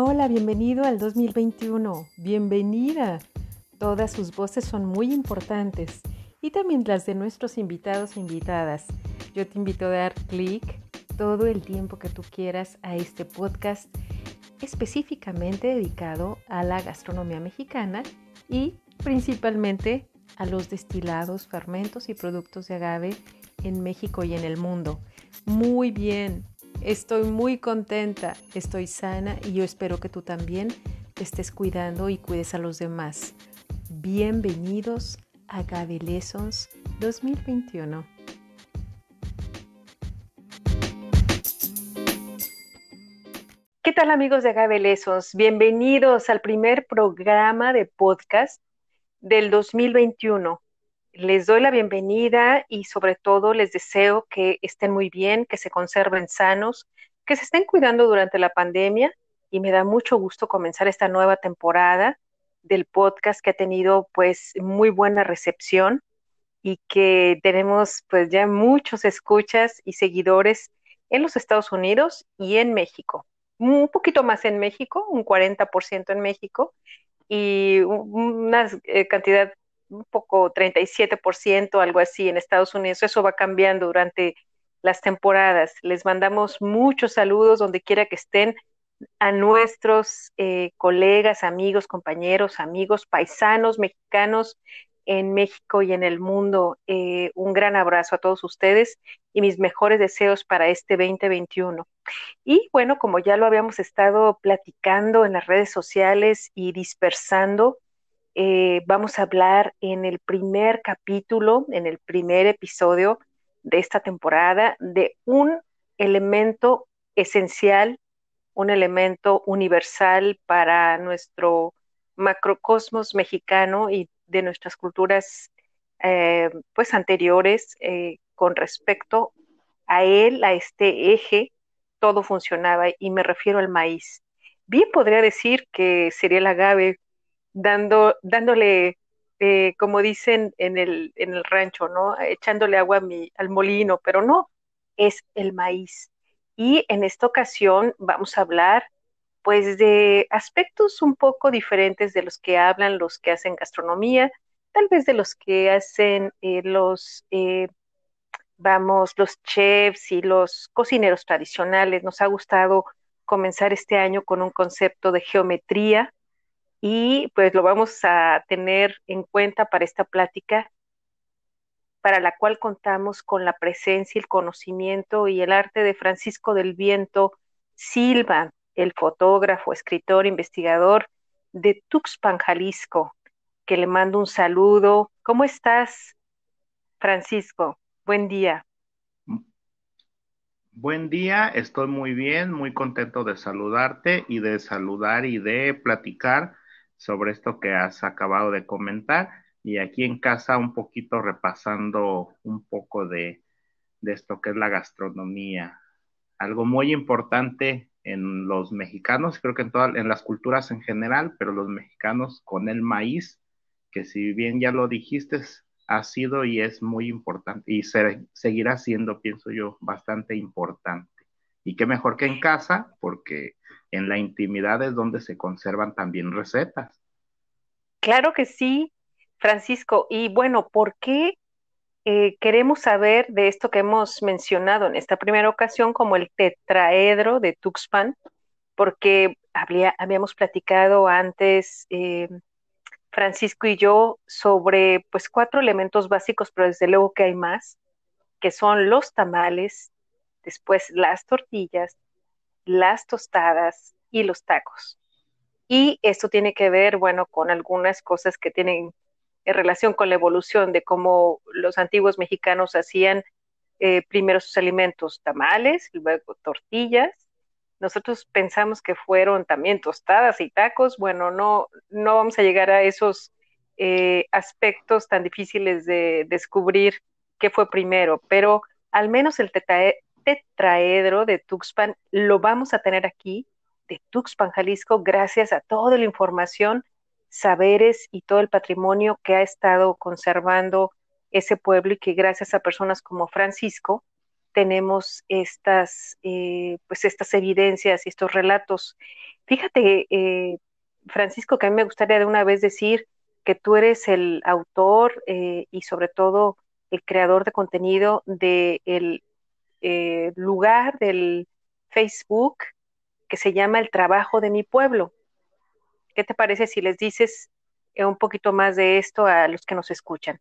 Hola, bienvenido al 2021. Bienvenida. Todas sus voces son muy importantes y también las de nuestros invitados e invitadas. Yo te invito a dar clic todo el tiempo que tú quieras a este podcast específicamente dedicado a la gastronomía mexicana y principalmente a los destilados, fermentos y productos de agave en México y en el mundo. Muy bien, estoy muy contenta, estoy sana y yo espero que tú también estés cuidando y cuides a los demás. Bienvenidos a Agave Lessons 2021. ¿Qué tal amigos de Agave Lessons? Bienvenidos al primer programa de podcast del 2021. Les doy la bienvenida y sobre todo les deseo que estén muy bien, que se conserven sanos, que se estén cuidando durante la pandemia y me da mucho gusto comenzar esta nueva temporada del podcast que ha tenido pues muy buena recepción y que tenemos pues ya muchos escuchas y seguidores en los Estados Unidos y en México. Un poquito más en México, un 40% en México y una eh, cantidad un poco 37%, algo así en Estados Unidos. Eso va cambiando durante las temporadas. Les mandamos muchos saludos donde quiera que estén a nuestros eh, colegas, amigos, compañeros, amigos, paisanos mexicanos en México y en el mundo. Eh, un gran abrazo a todos ustedes y mis mejores deseos para este 2021. Y bueno, como ya lo habíamos estado platicando en las redes sociales y dispersando, eh, vamos a hablar en el primer capítulo, en el primer episodio de esta temporada, de un elemento esencial, un elemento universal para nuestro macrocosmos mexicano y de nuestras culturas eh, pues anteriores eh, con respecto a él, a este eje, todo funcionaba y me refiero al maíz. Bien podría decir que sería el agave dando, dándole, eh, como dicen en el, en el rancho, ¿no? Echándole agua al molino, pero no, es el maíz. Y en esta ocasión vamos a hablar pues de aspectos un poco diferentes de los que hablan los que hacen gastronomía, tal vez de los que hacen eh, los, eh, vamos, los chefs y los cocineros tradicionales. Nos ha gustado comenzar este año con un concepto de geometría y pues lo vamos a tener en cuenta para esta plática para la cual contamos con la presencia, el conocimiento y el arte de Francisco del Viento Silva, el fotógrafo, escritor, investigador de Tuxpan, Jalisco, que le mando un saludo. ¿Cómo estás, Francisco? Buen día. Buen día, estoy muy bien, muy contento de saludarte y de saludar y de platicar sobre esto que has acabado de comentar. Y aquí en casa un poquito repasando un poco de, de esto que es la gastronomía. Algo muy importante en los mexicanos, creo que en todas, en las culturas en general, pero los mexicanos con el maíz, que si bien ya lo dijiste, ha sido y es muy importante y seguirá siendo, pienso yo, bastante importante. Y qué mejor que en casa, porque en la intimidad es donde se conservan también recetas. Claro que sí, Francisco. Y bueno, ¿por qué eh, queremos saber de esto que hemos mencionado en esta primera ocasión como el tetraedro de Tuxpan, porque habíamos platicado antes eh, Francisco y yo sobre pues cuatro elementos básicos, pero desde luego que hay más, que son los tamales, después las tortillas, las tostadas y los tacos. Y esto tiene que ver, bueno, con algunas cosas que tienen en relación con la evolución de cómo los antiguos mexicanos hacían eh, primero sus alimentos tamales, luego tortillas. Nosotros pensamos que fueron también tostadas y tacos. Bueno, no, no vamos a llegar a esos eh, aspectos tan difíciles de descubrir qué fue primero, pero al menos el tetraedro de Tuxpan lo vamos a tener aquí, de Tuxpan, Jalisco, gracias a toda la información saberes y todo el patrimonio que ha estado conservando ese pueblo y que gracias a personas como Francisco tenemos estas, eh, pues estas evidencias y estos relatos. Fíjate, eh, Francisco, que a mí me gustaría de una vez decir que tú eres el autor eh, y sobre todo el creador de contenido del de lugar del Facebook que se llama El Trabajo de mi Pueblo. ¿Qué te parece si les dices un poquito más de esto a los que nos escuchan?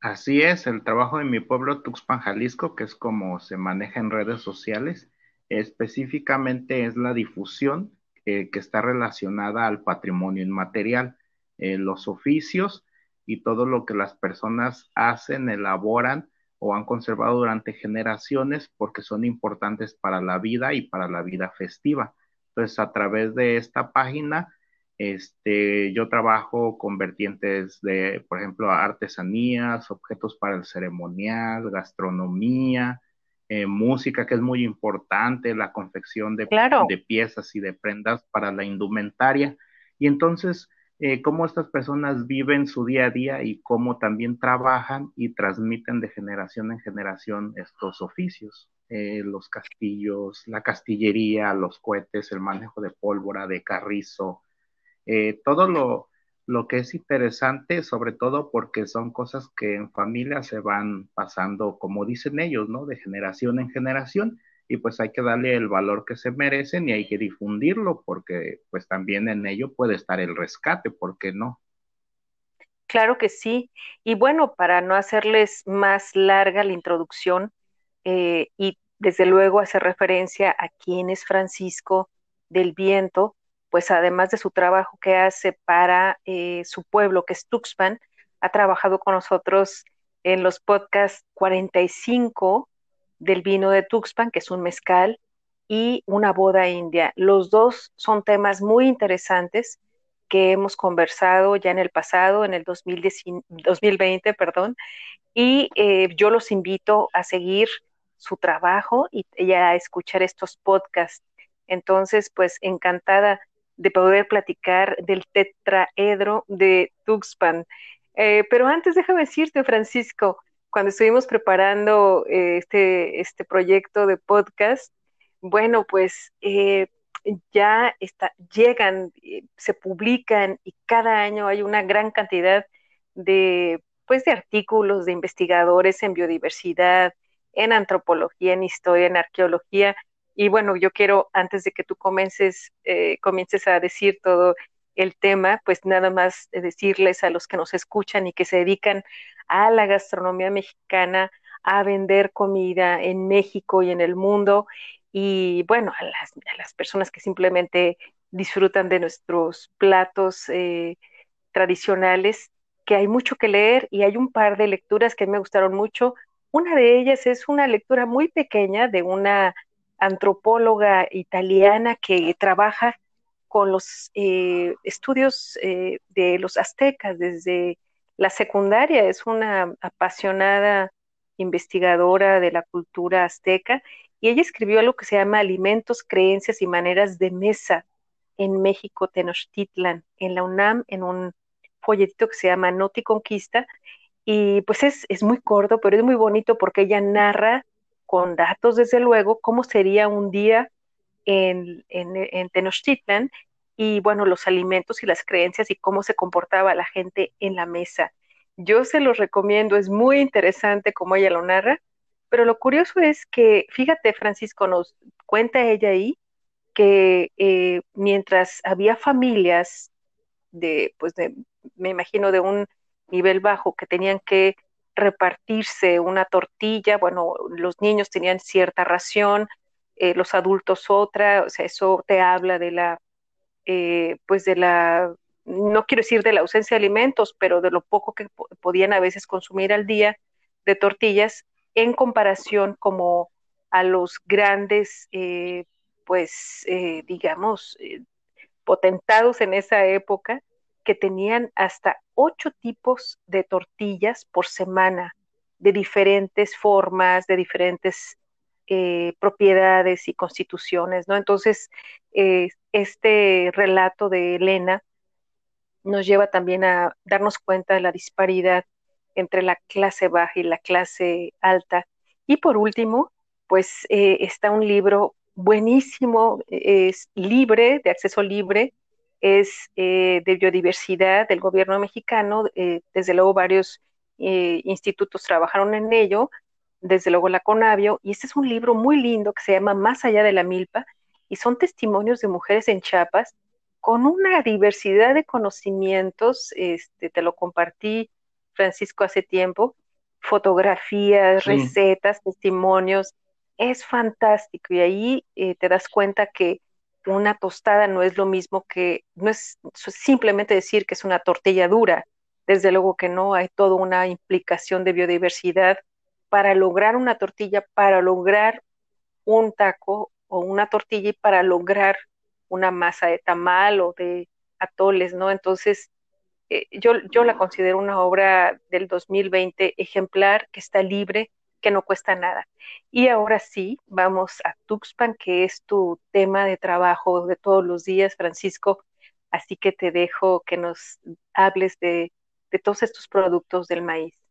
Así es, el trabajo de mi pueblo Tuxpan, Jalisco, que es como se maneja en redes sociales, específicamente es la difusión eh, que está relacionada al patrimonio inmaterial, eh, los oficios y todo lo que las personas hacen, elaboran o han conservado durante generaciones porque son importantes para la vida y para la vida festiva. Entonces, a través de esta página, este, yo trabajo con vertientes de, por ejemplo, artesanías, objetos para el ceremonial, gastronomía, eh, música, que es muy importante, la confección de, de, piezas y de prendas para la indumentaria. Y entonces, eh, cómo estas personas viven su día a día y cómo también trabajan y transmiten de generación en generación estos oficios. Eh, los castillos, la castillería, los cohetes, el manejo de pólvora, de carrizo, eh, todo lo, lo que es interesante, sobre todo porque son cosas que en familia se van pasando, como dicen ellos, ¿no? De generación en generación y pues hay que darle el valor que se merecen y hay que difundirlo porque pues también en ello puede estar el rescate, ¿por qué no? Claro que sí. Y bueno, para no hacerles más larga la introducción eh, y desde luego hacer referencia a quién es Francisco del Viento, pues además de su trabajo que hace para eh, su pueblo, que es Tuxpan, ha trabajado con nosotros en los podcasts 45 del vino de Tuxpan, que es un mezcal, y una boda india. Los dos son temas muy interesantes que hemos conversado ya en el pasado, en el 2020, perdón, y eh, yo los invito a seguir su trabajo y, a escuchar estos podcasts. Entonces, pues encantada de poder platicar del tetraedro de Tuxpan. Eh, pero antes déjame decirte, Francisco, cuando estuvimos preparando eh, este, este proyecto de podcast, bueno, pues eh, ya está, llegan, se publican y cada año hay una gran cantidad de, pues, de artículos de investigadores en biodiversidad, en antropología, en historia, en arqueología, y bueno, yo quiero, antes de que tú comiences, eh, comiences a decir todo el tema, pues nada más decirles a los que nos escuchan y que se dedican a la gastronomía mexicana, a vender comida en México y en el mundo, y bueno, a las, a las personas que simplemente disfrutan de nuestros platos eh, tradicionales, que hay mucho que leer y hay un par de lecturas que me gustaron mucho. Una de ellas es una lectura muy pequeña de una antropóloga italiana que trabaja con los eh, estudios eh, de los aztecas desde la secundaria. Es una apasionada investigadora de la cultura azteca y ella escribió algo que se llama Alimentos, Creencias y Maneras de Mesa en México, Tenochtitlan, en la UNAM, en un folletito que se llama Noti Conquista. Y pues es, es muy corto, pero es muy bonito porque ella narra con datos, desde luego, cómo sería un día en, en, Tenochtitlan y, bueno, los alimentos y las creencias y cómo se comportaba la gente en la mesa. Yo se los recomiendo, es muy interesante como ella lo narra, pero lo curioso es que, fíjate, Francisco, nos cuenta ella ahí que eh, mientras había familias de, pues, de, me imagino, de un nivel bajo que tenían que repartirse una tortilla, bueno, los niños tenían cierta ración, eh, los adultos otra, o sea, eso te habla de la, eh, pues de la, no quiero decir de la ausencia de alimentos, pero de lo poco que podían a veces consumir al día de tortillas en comparación como a los grandes, eh, pues, digamos, potentados en esa época, que tenían hasta ocho tipos de tortillas por semana, de diferentes formas, de diferentes eh, propiedades y constituciones, ¿no? Entonces, eh, este relato de Elena nos lleva también a darnos cuenta de la disparidad entre la clase baja y la clase alta Y por último, pues eh, está un libro buenísimo, es libre, de acceso libre, es eh, de biodiversidad del gobierno mexicano, eh, desde luego varios institutos trabajaron en ello, desde luego la Conavio, y este es un libro muy lindo que se llama Más allá de la milpa, y son testimonios de mujeres en Chiapas con una diversidad de conocimientos, este, te lo compartí, Francisco, hace tiempo, fotografías, recetas, testimonios, es fantástico y ahí eh, te das cuenta que una tostada no es lo mismo que, no es simplemente decir que es una tortilla dura, desde luego que no, hay toda una implicación de biodiversidad para lograr una tortilla, para lograr un taco o una tortilla y para lograr una masa de tamal o de atoles, ¿no? Entonces, eh, yo, yo la considero una obra del 2020 ejemplar, que está libre, que no cuesta nada. Y ahora sí, vamos a Tuxpan, que es tu tema de trabajo de todos los días, Francisco. Así que te dejo que nos hables de, de todos estos productos del maíz.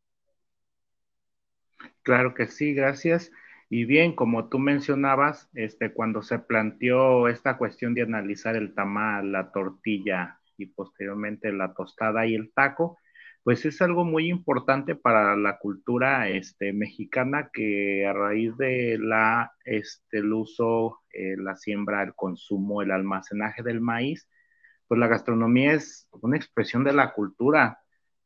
Claro que sí, gracias. Y bien, como tú mencionabas, este, cuando se planteó esta cuestión de analizar el tamal, la tortilla y posteriormente la tostada y el taco, pues es algo muy importante para la cultura este, mexicana que a raíz de la, este, el uso, eh, la siembra, el consumo, el almacenaje del maíz, pues la gastronomía es una expresión de la cultura,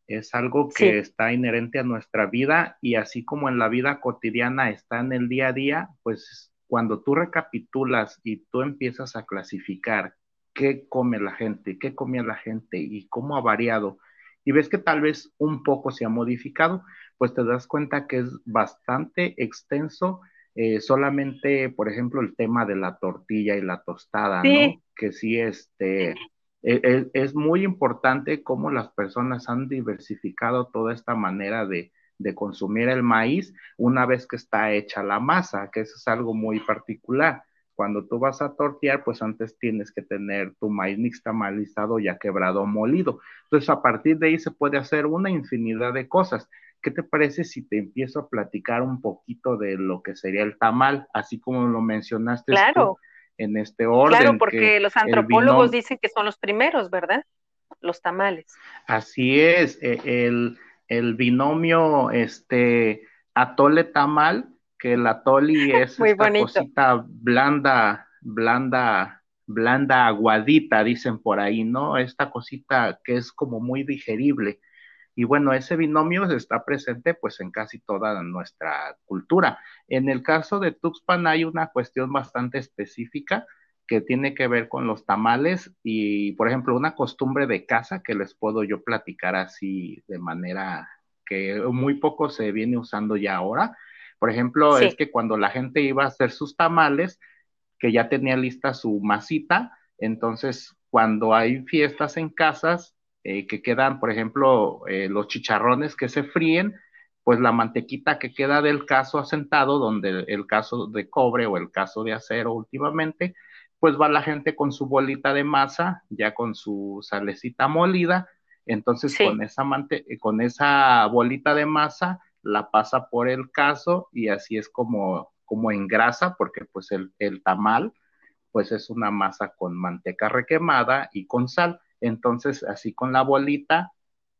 es algo que está inherente a nuestra vida y así como en la vida cotidiana está en el día a día, pues cuando tú recapitulas y tú empiezas a clasificar qué come la gente, qué comía la gente y cómo ha variado, y ves que tal vez un poco se ha modificado, pues te das cuenta que es bastante extenso. Eh, solamente, por ejemplo, el tema de la tortilla y la tostada, ¿no? Que sí, este, e, e, es, muy importante cómo las personas han diversificado toda esta manera de, consumir el maíz una vez que está hecha la masa, que eso es algo muy particular cuando tú vas a tortear, pues antes tienes que tener tu maíz nixtamalizado ya quebrado o molido. Entonces, a partir de ahí se puede hacer una infinidad de cosas. ¿Qué te parece si te empiezo a platicar un poquito de lo que sería el tamal, así como lo mencionaste claro. En este orden? Claro, porque los antropólogos dicen que son los primeros, ¿verdad? Los tamales. Así es, e, el, el binomio este atole tamal que el atoli es esta cosita blanda, blanda, blanda aguadita, dicen por ahí, ¿no? Esta cosita que es como muy digerible. Y bueno, ese binomio está presente pues en casi toda nuestra cultura. En el caso de Tuxpan hay una cuestión bastante específica que tiene que ver con los tamales y, por ejemplo, una costumbre de casa que les puedo yo platicar así de manera que muy poco se viene usando ya ahora, por ejemplo, es que cuando la gente iba a hacer sus tamales, que ya tenía lista su masita, entonces cuando hay fiestas en casas, eh, que quedan, por ejemplo, eh, los chicharrones que se fríen, pues la mantequita que queda del caso asentado, donde el, caso de cobre o el caso de acero últimamente, pues va la gente con su bolita de masa, ya con su salecita molida, entonces con, esa con esa bolita de masa la pasa por el caso y así es como, como engrasa, porque pues el, tamal pues es una masa con manteca requemada y con sal. Entonces, así con la bolita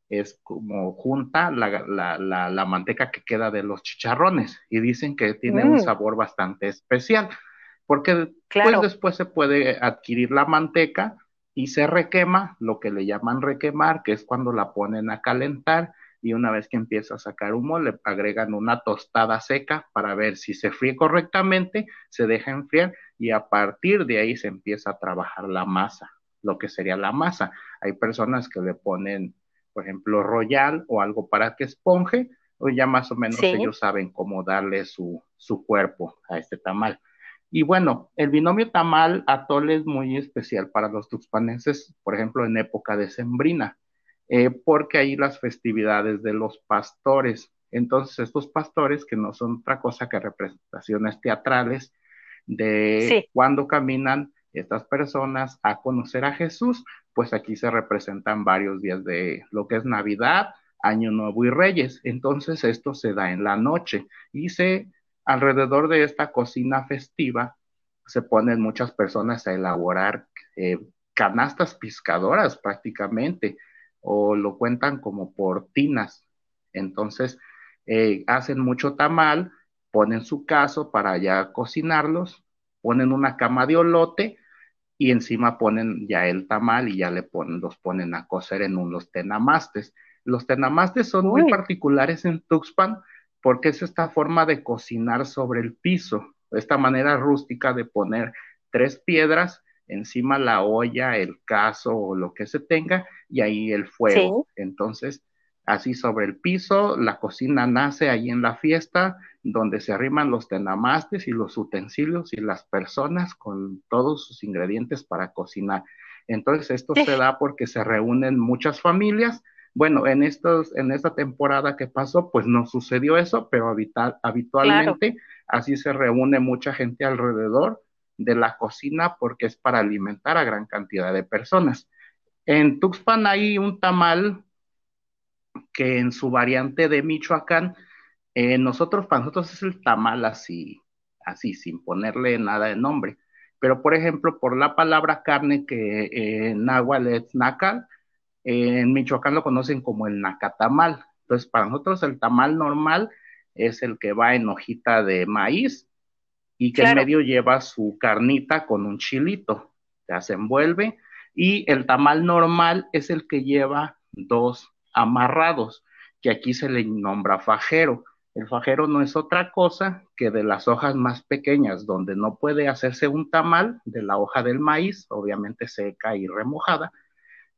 es como junta la, manteca que queda de los chicharrones y dicen que tiene un mm. sabor bastante especial, porque pues, después se puede adquirir la manteca y se requema, lo que le llaman requemar, que es cuando la ponen a calentar y una vez que empieza a sacar humo le agregan una tostada seca para ver si se fríe correctamente, se deja enfriar y a partir de ahí se empieza a trabajar la masa, lo que sería la masa. Hay personas que le ponen, por ejemplo, royal o algo para que esponje, o ya más o menos ellos saben cómo darle su, su cuerpo a este tamal. Y bueno, el binomio tamal atole es muy especial para los tuxpanenses, por ejemplo, en época de sembrina eh, porque hay las festividades de los pastores. Entonces, estos pastores, que no son otra cosa que representaciones teatrales de cuando caminan estas personas a conocer a Jesús, pues aquí se representan varios días de lo que es Navidad, Año Nuevo y Reyes. Entonces, esto se da en la noche y se alrededor de esta cocina festiva se ponen muchas personas a elaborar eh, canastas piscadoras prácticamente, o lo cuentan como por tinas. Entonces, eh, hacen mucho tamal, ponen su caso para ya cocinarlos, ponen una cama de olote y encima ponen ya el tamal y ya le ponen, los ponen a cocer en unos tenamastes. Los tenamastes son muy particulares en Tuxpan porque es esta forma de cocinar sobre el piso, esta manera rústica de poner tres piedras encima la olla, el caso o lo que se tenga y ahí el fuego. Entonces, así sobre el piso, la cocina nace ahí en la fiesta, donde se arriman los tenamastes y los utensilios y las personas con todos sus ingredientes para cocinar. Entonces, esto se da porque se reúnen muchas familias. Bueno, en, estos, en esta temporada que pasó, pues no sucedió eso, pero habitualmente así se reúne mucha gente alrededor de la cocina porque es para alimentar a gran cantidad de personas. En Tuxpan hay un tamal que en su variante de Michoacán, eh, nosotros, para nosotros es el tamal así, así, sin ponerle nada de nombre. Pero, por ejemplo, por la palabra carne que eh, en náhuatl es nacal, en Michoacán lo conocen como el nacatamal. Entonces, para nosotros el tamal normal es el que va en hojita de maíz y que en medio lleva su carnita con un chilito, se envuelve y el tamal normal es el que lleva dos amarrados, que aquí se le nombra fajero. El fajero no es otra cosa que de las hojas más pequeñas, donde no puede hacerse un tamal de la hoja del maíz, obviamente seca y remojada,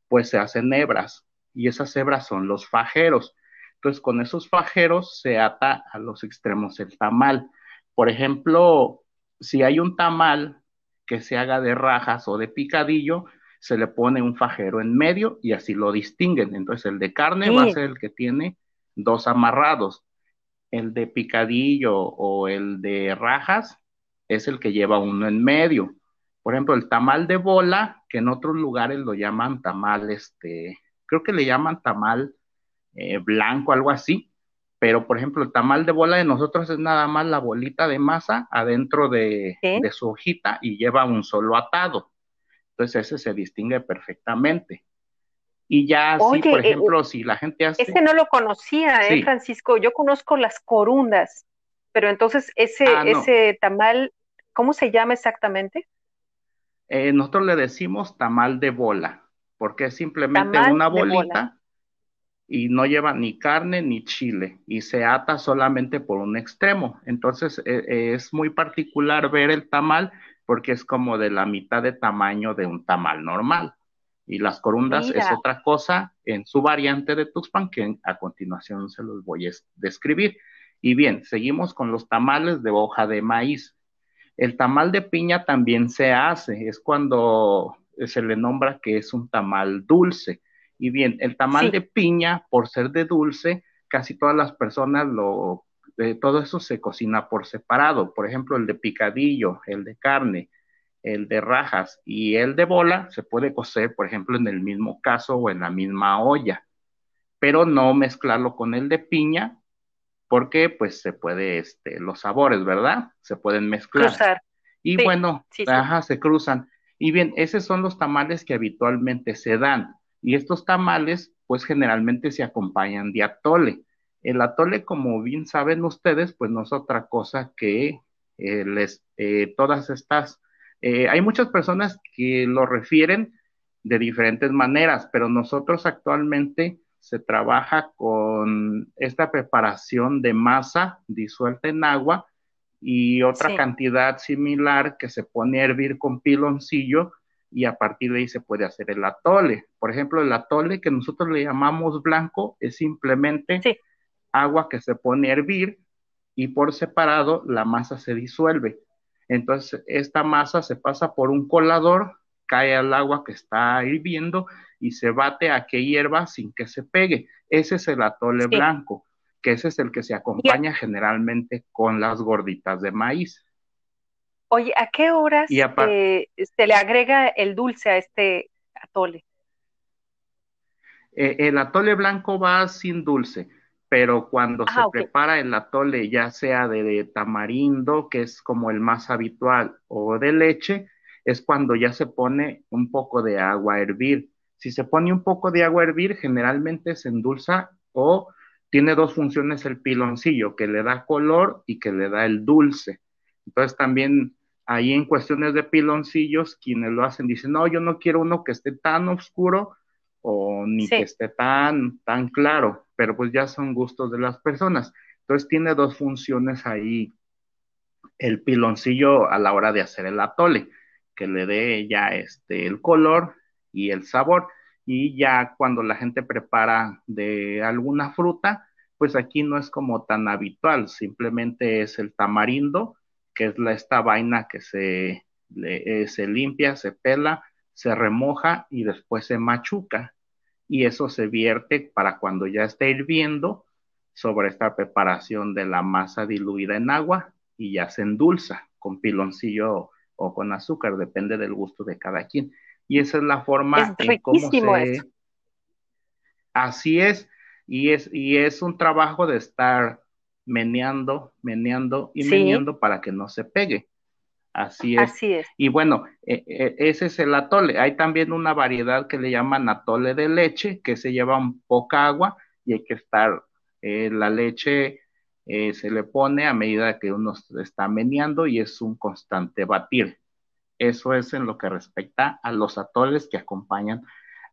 pues se hacen hebras y esas hebras son los fajeros. Entonces con esos fajeros se ata a los extremos el tamal. Por ejemplo, si hay un tamal que se haga de rajas o de picadillo, se le pone un fajero en medio y así lo distinguen. Entonces el de carne va a ser el que tiene dos amarrados. El de picadillo o el de rajas es el que lleva uno en medio. Por ejemplo, el tamal de bola, que en otros lugares lo llaman tamal, este, creo que le llaman tamal eh, blanco, algo así pero por ejemplo el tamal de bola de nosotros es nada más la bolita de masa adentro de, su hojita y lleva un solo atado. Entonces ese se distingue perfectamente. Y ya así, por eh, ejemplo, si la gente hace... Ese no lo conocía, ¿eh, Francisco? Yo conozco las corundas, pero entonces ese, ah, ese tamal, ¿cómo se llama exactamente? Eh, nosotros le decimos tamal de bola, porque es simplemente una bolita y no lleva ni carne ni chile y se ata solamente por un extremo. Entonces e, es muy particular ver el tamal porque es como de la mitad de tamaño de un tamal normal. Y las corundas es otra cosa en su variante de Tuxpan que a continuación se los voy a describir. Y bien, seguimos con los tamales de hoja de maíz. El tamal de piña también se hace, es cuando se le nombra que es un tamal dulce y bien, el tamal de piña, por ser de dulce, casi todas las personas lo, todo eso se cocina por separado. Por ejemplo, el de picadillo, el de carne, el de rajas y el de bola se puede cocer, por ejemplo, en el mismo caso o en la misma olla, pero no mezclarlo con el de piña porque pues se puede, este, los sabores, ¿verdad? Se pueden mezclar. Y bueno, se cruzan. Y bien, esos son los tamales que habitualmente se dan. Y estos tamales, pues generalmente se acompañan de atole. El atole, como bien saben ustedes, pues no es otra cosa que eh, les, eh, todas estas, eh, hay muchas personas que lo refieren de diferentes maneras, pero nosotros actualmente se trabaja con esta preparación de masa disuelta en agua y otra cantidad similar que se pone a hervir con piloncillo y a partir de ahí se puede hacer el atole. Por ejemplo, el atole que nosotros le llamamos blanco es simplemente agua que se pone a hervir y por separado la masa se disuelve. Entonces, esta masa se pasa por un colador, cae al agua que está hirviendo y se bate a que hierva sin que se pegue. Ese es el atole blanco, que ese es el que se acompaña generalmente con las gorditas de maíz. Oye, ¿a qué horas eh, se le agrega el dulce a este atole? Eh, el atole blanco va sin dulce. Pero cuando se prepara el atole, ya sea de, tamarindo, que es como el más habitual, o de leche, es cuando ya se pone un poco de agua a hervir. Si se pone un poco de agua a hervir, generalmente se endulza o tiene dos funciones el piloncillo, que le da color y que le da el dulce. Entonces también ahí en cuestiones de piloncillos, quienes lo hacen dicen, no, yo no quiero uno que esté tan oscuro o ni que esté tan, tan claro, pero pues ya son gustos de las personas. Entonces tiene dos funciones ahí el piloncillo a la hora de hacer el atole, que le dé ya este, el color y el sabor. Y ya cuando la gente prepara de alguna fruta, pues aquí no es como tan habitual, simplemente es el tamarindo, que es la, esta vaina que se, eh, se limpia, se pela, se remoja y después se machuca. Y eso se vierte para cuando ya esté hirviendo sobre esta preparación de la masa diluida en agua y ya se endulza con piloncillo o con azúcar, depende del gusto de cada quien. Y esa es la forma es en cómo se... Así es, y es, y es un trabajo de estar meneando, meneando y meneando para que no se pegue. Así es. Así es. Y bueno, e, e, ese es el atole. Hay también una variedad que le llaman atole de leche, que se lleva un poca agua y hay que estar, eh, la leche eh, se le pone a medida que uno está meneando y es un constante batir. Eso es en lo que respecta a los atoles que acompañan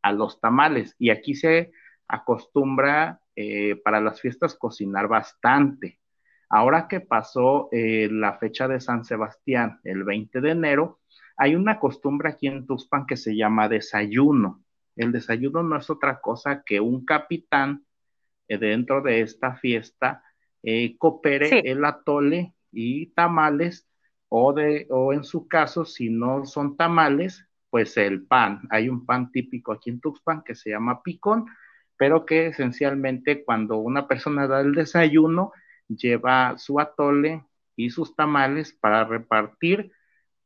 a los tamales. Y aquí se acostumbra eh, para las fiestas cocinar bastante. Ahora que pasó eh, la fecha de San Sebastián, el 20 de enero, hay una costumbre aquí en Tuxpan que se llama desayuno. El desayuno no es otra cosa que un capitán eh, dentro de esta fiesta coopere el atole y tamales o, de, o en su caso, si no son tamales, pues el pan. Hay un pan típico aquí en Tuxpan que se llama picón, pero que esencialmente cuando una persona da el desayuno, lleva su atole y sus tamales para repartir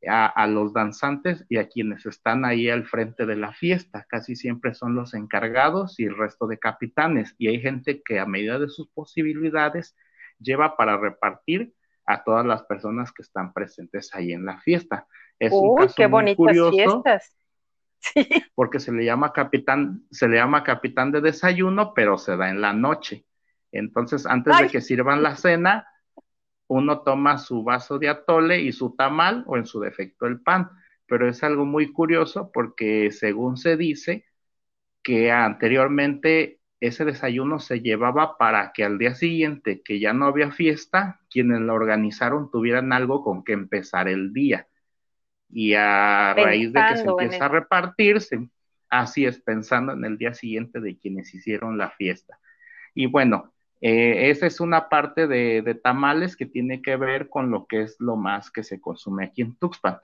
a, los danzantes y a quienes están ahí al frente de la fiesta. Casi siempre son los encargados y el resto de capitanes. Y hay gente que a medida de sus posibilidades lleva para repartir a todas las personas que están presentes ahí en la fiesta. Es Uy, qué bonitas fiestas. Porque se le llama capitán, se le llama capitán de desayuno, pero se da en la noche. Entonces, antes de que sirvan la cena, uno toma su vaso de atole y su tamal, o en su defecto el pan. Pero es algo muy curioso porque según se dice que anteriormente ese desayuno se llevaba para que al día siguiente, que ya no había fiesta, quienes lo organizaron tuvieran algo con que empezar el día y a raíz de que se empieza a repartirse, así es, pensando en el día siguiente de quienes hicieron la fiesta. Y bueno, eh, esa es una parte de, tamales que tiene que ver con lo que es lo más que se consume aquí en Tuxpan.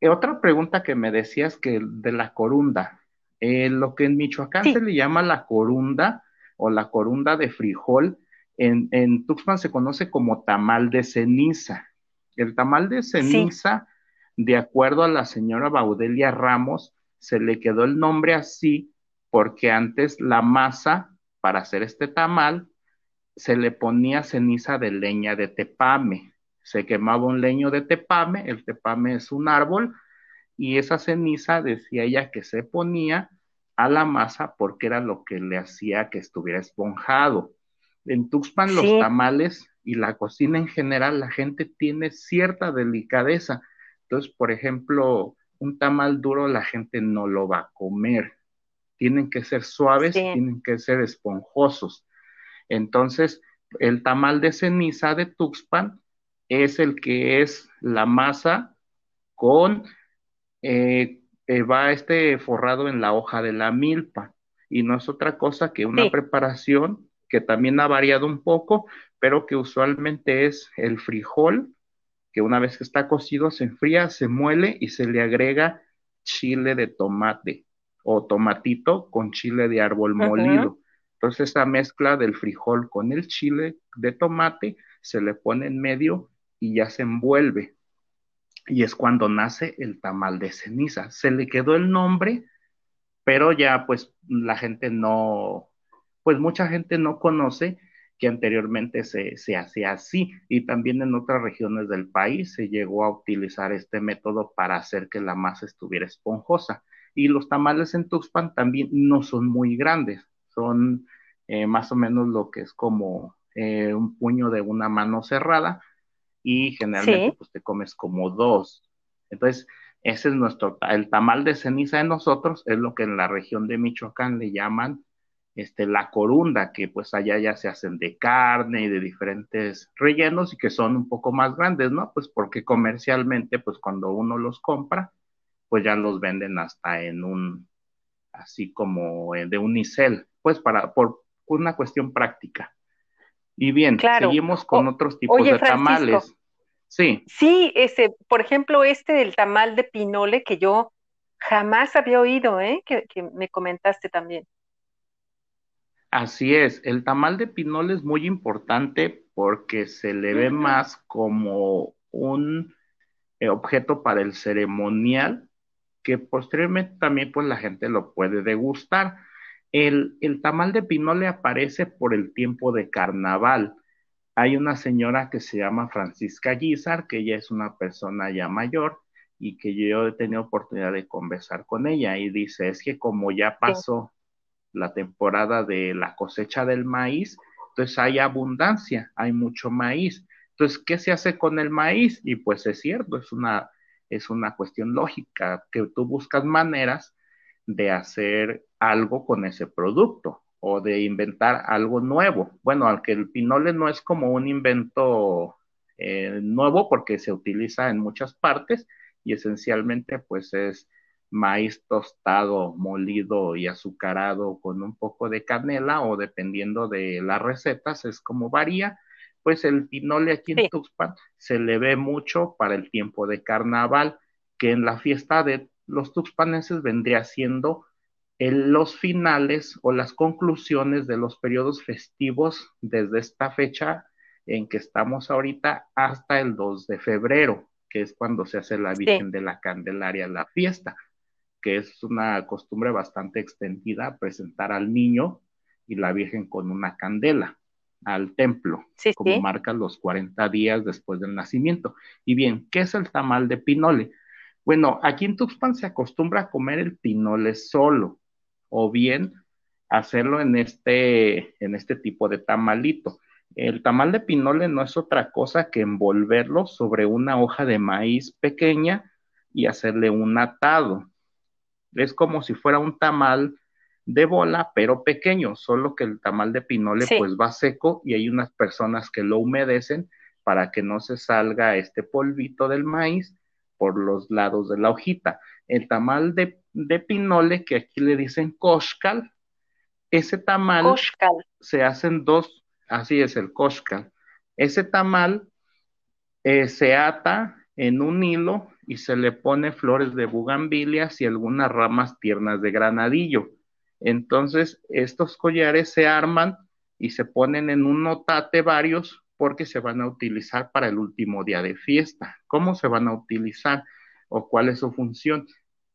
Eh, otra pregunta que me decías que de la corunda, eh, lo que en Michoacán se le llama la corunda o la corunda de frijol, en, en, Tuxpan se conoce como tamal de ceniza. El tamal de ceniza de acuerdo a la señora Baudelia Ramos, se le quedó el nombre así porque antes la masa para hacer este tamal se le ponía ceniza de leña de tepame. Se quemaba un leño de tepame, el tepame es un árbol, y esa ceniza decía ella que se ponía a la masa porque era lo que le hacía que estuviera esponjado. En Tuxpan los tamales y la cocina en general, la gente tiene cierta delicadeza entonces, por ejemplo, un tamal duro la gente no lo va a comer. Tienen que ser suaves, tienen que ser esponjosos. Entonces, el tamal de ceniza de Tuxpan es el que es la masa con, eh, eh, va este forrado en la hoja de la milpa. Y no es otra cosa que una preparación que también ha variado un poco, pero que usualmente es el frijol, que una vez que está cocido se enfría, se muele y se le agrega chile de tomate o tomatito con chile de árbol molido. Entonces esa mezcla del frijol con el chile de tomate se le pone en medio y ya se envuelve. Y es cuando nace el tamal de ceniza. Se le quedó el nombre, pero ya pues la gente no, pues mucha gente no conoce que anteriormente se, se hacía así y también en otras regiones del país se llegó a utilizar este método para hacer que la masa estuviera esponjosa. Y los tamales en Tuxpan también no son muy grandes, son eh, más o menos lo que es como eh, un puño de una mano cerrada y generalmente pues te comes como dos. Entonces, ese es nuestro, el tamal de ceniza de nosotros es lo que en la región de Michoacán le llaman este, la corunda, que pues allá ya se hacen de carne y de diferentes rellenos y que son un poco más grandes, ¿no? Pues porque comercialmente, pues cuando uno los compra, pues ya los venden hasta en un, así como de unicel, pues para, por una cuestión práctica. Y bien, seguimos con otros tipos de tamales. Sí. Sí, ese, por ejemplo, este del tamal de pinole que yo jamás había oído, ¿eh? que me comentaste también. Así es, el tamal de pinole es muy importante porque se le ve más como un eh, objeto para el ceremonial que posteriormente también pues la gente lo puede degustar. El, el tamal de pinole aparece por el tiempo de carnaval. Hay una señora que se llama Francisca Guizar, que ella es una persona ya mayor y que yo he tenido oportunidad de conversar con ella y dice, es que como ya pasó la temporada de la cosecha del maíz, entonces hay abundancia, hay mucho maíz. Entonces, ¿qué se hace con el maíz? Y pues es cierto, es una, es una cuestión lógica, que tú buscas maneras de hacer algo con ese producto o de inventar algo nuevo. Bueno, aunque el pinole no es como un invento eh, nuevo porque se utiliza en muchas partes y esencialmente pues es maíz tostado, molido y azucarado con un poco de canela o dependiendo de las recetas, es como varía, pues el pinole aquí en Tuxpan se le ve mucho para el tiempo de carnaval, que en la fiesta de los tuxpaneses vendría siendo en los finales o las conclusiones de los periodos festivos desde esta fecha en que estamos ahorita hasta el 2 de febrero, que es cuando se hace la Virgen de la Candelaria, la fiesta que es una costumbre bastante extendida, presentar al niño y la Virgen con una candela al templo, como marca los 40 días después del nacimiento. Y bien, ¿qué es el tamal de pinole? Bueno, aquí en Tuxpan se acostumbra a comer el pinole solo, o bien hacerlo en este, en este tipo de tamalito. El tamal de pinole no es otra cosa que envolverlo sobre una hoja de maíz pequeña y hacerle un atado. Es como si fuera un tamal de bola, pero pequeño, solo que el tamal de pinole pues va seco y hay unas personas que lo humedecen para que no se salga este polvito del maíz por los lados de la hojita. El tamal de, pinole, que aquí le dicen koshkal, ese tamal se hacen dos, así es el koshkal. Ese tamal eh, se ata en un hilo y se le pone flores de bugambilias y algunas ramas tiernas de granadillo. Entonces, estos collares se arman y se ponen en un notate varios porque se van a utilizar para el último día de fiesta. ¿Cómo se van a utilizar o cuál es su función?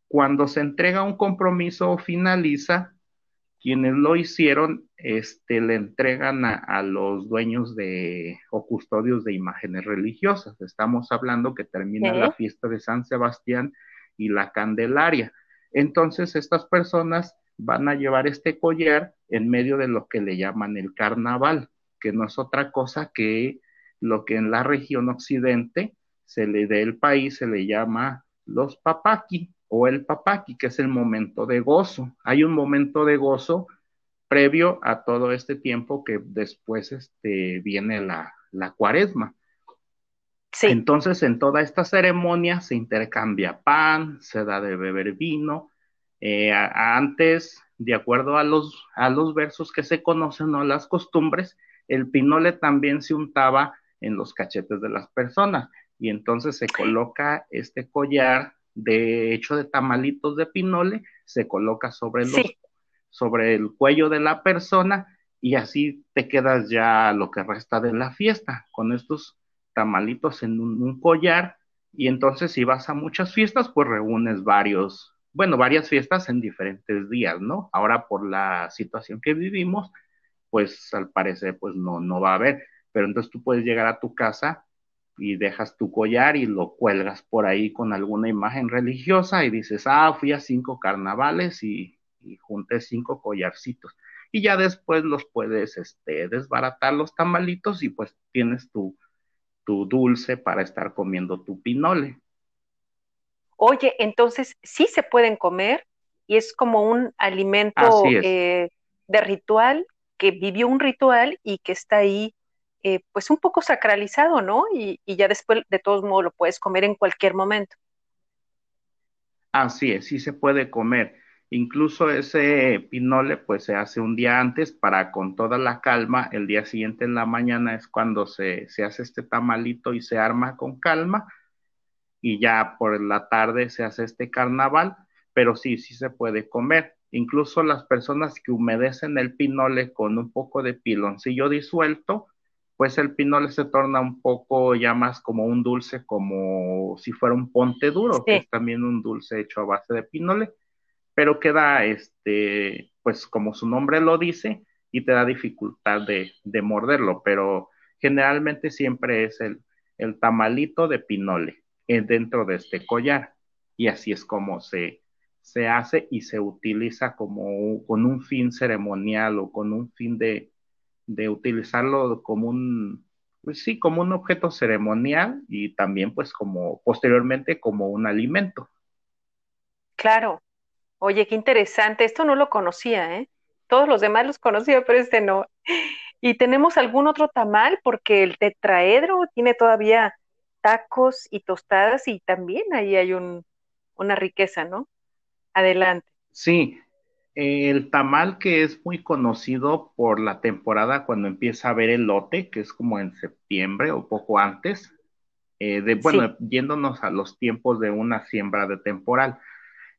Cuando se entrega un compromiso o finaliza, quienes lo hicieron este, le entregan a, los dueños de o custodios de imágenes religiosas. Estamos hablando que termina la fiesta de San Sebastián y la Candelaria. Entonces, estas personas van a llevar este collar en medio de lo que le llaman el carnaval, que no es otra cosa que lo que en la región occidente se le dé el país se le llama los papaki o el papaki, que es el momento de gozo. Hay un momento de gozo previo a todo este tiempo que después este, viene la, cuaresma. Entonces, en toda esta ceremonia se intercambia pan, se da de beber vino. Eh, antes, de acuerdo a los, a los versos que se conocen o las costumbres, el pinole también se untaba en los cachetes de las personas y entonces se coloca este collar de hecho de tamalitos de pinole, se coloca sobre, los, sobre el cuello de la persona y así te quedas ya lo que resta de la fiesta con estos tamalitos en un, collar y entonces si vas a muchas fiestas pues reúnes varios, bueno, varias fiestas en diferentes días, ¿no? Ahora por la situación que vivimos, pues al parecer pues no, no va a haber. Pero entonces tú puedes llegar a tu casa y dejas tu collar y lo cuelgas por ahí con alguna imagen religiosa y dices, ah, fui a cinco carnavales y, y junté cinco collarcitos. Y ya después los puedes este, desbaratar los tamalitos y pues tienes tu, tu dulce para estar comiendo tu pinole. Oye, entonces sí se pueden comer y es como un alimento eh, de ritual que vivió un ritual y que está ahí eh, pues un poco sacralizado, ¿no? Y, ya después de todos modos lo puedes comer en cualquier momento. Así es, sí se puede comer. Incluso ese pinole pues se hace un día antes para con toda la calma, el día siguiente en la mañana es cuando se, se hace este tamalito y se arma con calma y ya por la tarde se hace este carnaval, pero sí, sí se puede comer. Incluso las personas que humedecen el pinole con un poco de piloncillo disuelto, pues el pinole se torna un poco ya más como un dulce, como si fuera un ponte duro, que es también un dulce hecho a base de pinole, pero queda, este, pues como su nombre lo dice, y te da dificultad de, de morderlo, pero generalmente siempre es el, el tamalito de pinole dentro de este collar. Y así es como se, se hace y se utiliza como con un fin ceremonial o con un fin de, de utilizarlo como un, pues sí, como un objeto ceremonial y también pues como posteriormente como un alimento. Claro. Oye, qué interesante. Esto no lo conocía, ¿eh? Todos los demás los conocía, pero este no. ¿Y tenemos algún otro tamal? Porque el tetraedro tiene todavía tacos y tostadas y también ahí hay un, una riqueza, ¿no? Adelante. Sí, el tamal que es muy conocido por la temporada cuando empieza a ver el lote, que es como en septiembre o poco antes, eh, de, bueno, yéndonos a los tiempos de una siembra de temporal.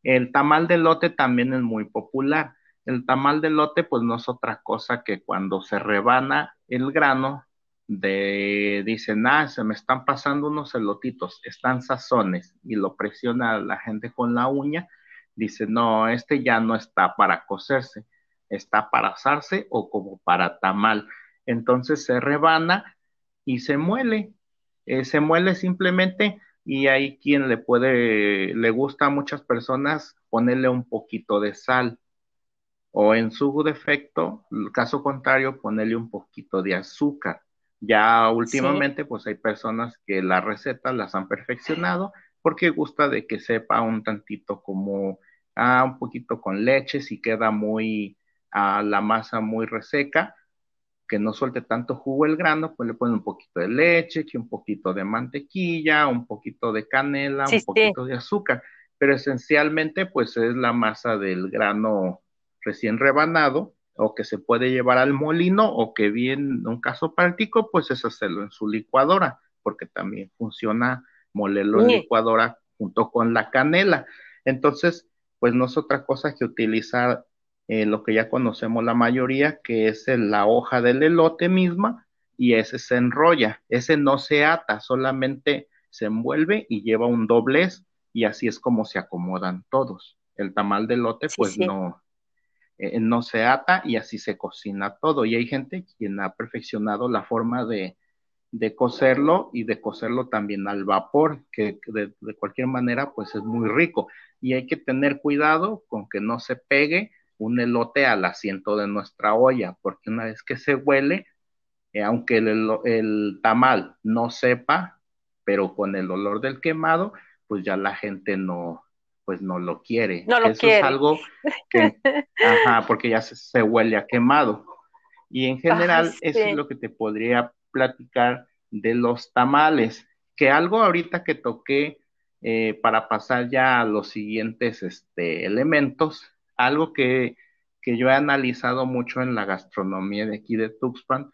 El tamal de lote también es muy popular. El tamal de lote, pues no es otra cosa que cuando se rebana el grano, de, dicen, ah, se me están pasando unos elotitos, están sazones, y lo presiona la gente con la uña, dice, no, este ya no está para cocerse, está para asarse o como para tamal. Entonces se rebana y se muele, eh, se muele simplemente y hay quien le puede, le gusta a muchas personas ponerle un poquito de sal o en su defecto, caso contrario, ponerle un poquito de azúcar ya últimamente, pues hay personas que las recetas las han perfeccionado porque gusta de que sepa un tantito como, ah, un poquito con leche, si queda muy, a la masa muy reseca, que no suelte tanto jugo el grano, pues le ponen un poquito de leche, que un poquito de mantequilla, un poquito de canela, un poquito de azúcar, pero esencialmente pues es la masa del grano recién rebanado o que se puede llevar al molino o que bien en un caso práctico pues es hacerlo en su licuadora porque también funciona molerlo en licuadora junto con la canela. Entonces pues no es otra cosa que utilizar eh, lo que ya conocemos la mayoría que es la hoja del elote misma y ese se enrolla ese no se ata solamente se envuelve y lleva un doblez y así es como se acomodan todos el tamal de elote pues no eh, no se ata y así se cocina todo. Y hay gente quien ha perfeccionado la forma de, de cocerlo y de cocerlo también al vapor, que de, cualquier manera pues es muy rico. Y hay que tener cuidado con que no se pegue un elote al asiento de nuestra olla, porque una vez que se huele, eh, aunque el, el, tamal no sepa, pero con el olor del quemado, pues ya la gente no, pues no lo quiere. No lo Eso es algo que, ajá, porque ya se, huele a quemado. Y en general, eso es lo que te podría platicar de los tamales, que algo ahorita que toqué eh, para pasar ya a los siguientes este, elementos, algo que, que yo he analizado mucho en la gastronomía de aquí de Tuxpan,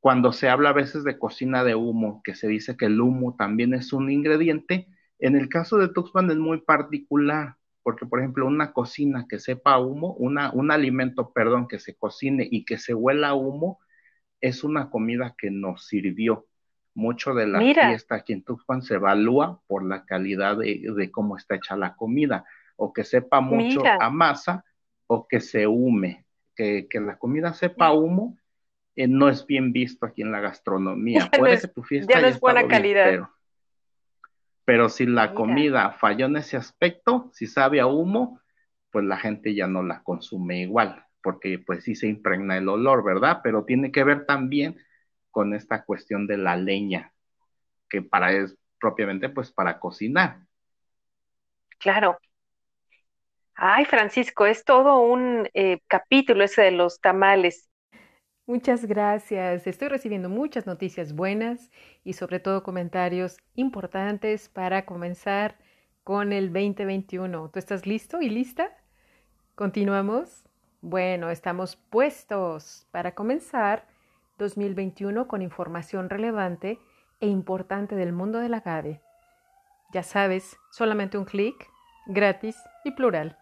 cuando se habla a veces de cocina de humo, que se dice que el humo también es un ingrediente, en el caso de Tuxpan es muy particular, porque por ejemplo una cocina que sepa humo, una, un alimento, perdón, que se cocine y que se huela humo, es una comida que nos sirvió. Mucho de la fiesta aquí en Tuxpan se evalúa por la calidad de, cómo está hecha la comida, o que sepa mucho a masa o que se hume. que, la comida sepa humo, eh, no es bien visto aquí en la gastronomía. Puede que tu fiesta ya no es buena calidad. pero, si la comida falló en ese aspecto, si sabe a humo, pues la gente ya no la consume igual, porque pues sí se impregna el olor, ¿verdad? Pero tiene que ver también con esta cuestión de la leña, que para es propiamente pues para cocinar. Claro. Ay, Francisco, es todo un eh, capítulo ese de los tamales. Muchas gracias. Estoy recibiendo muchas noticias buenas y sobre todo comentarios importantes para comenzar con el 2021. ¿Tú estás listo y lista? ¿Continuamos? Bueno, estamos puestos para comenzar 2021 con información relevante e importante del mundo del agave. Ya sabes, solamente un clic, gratis y plural.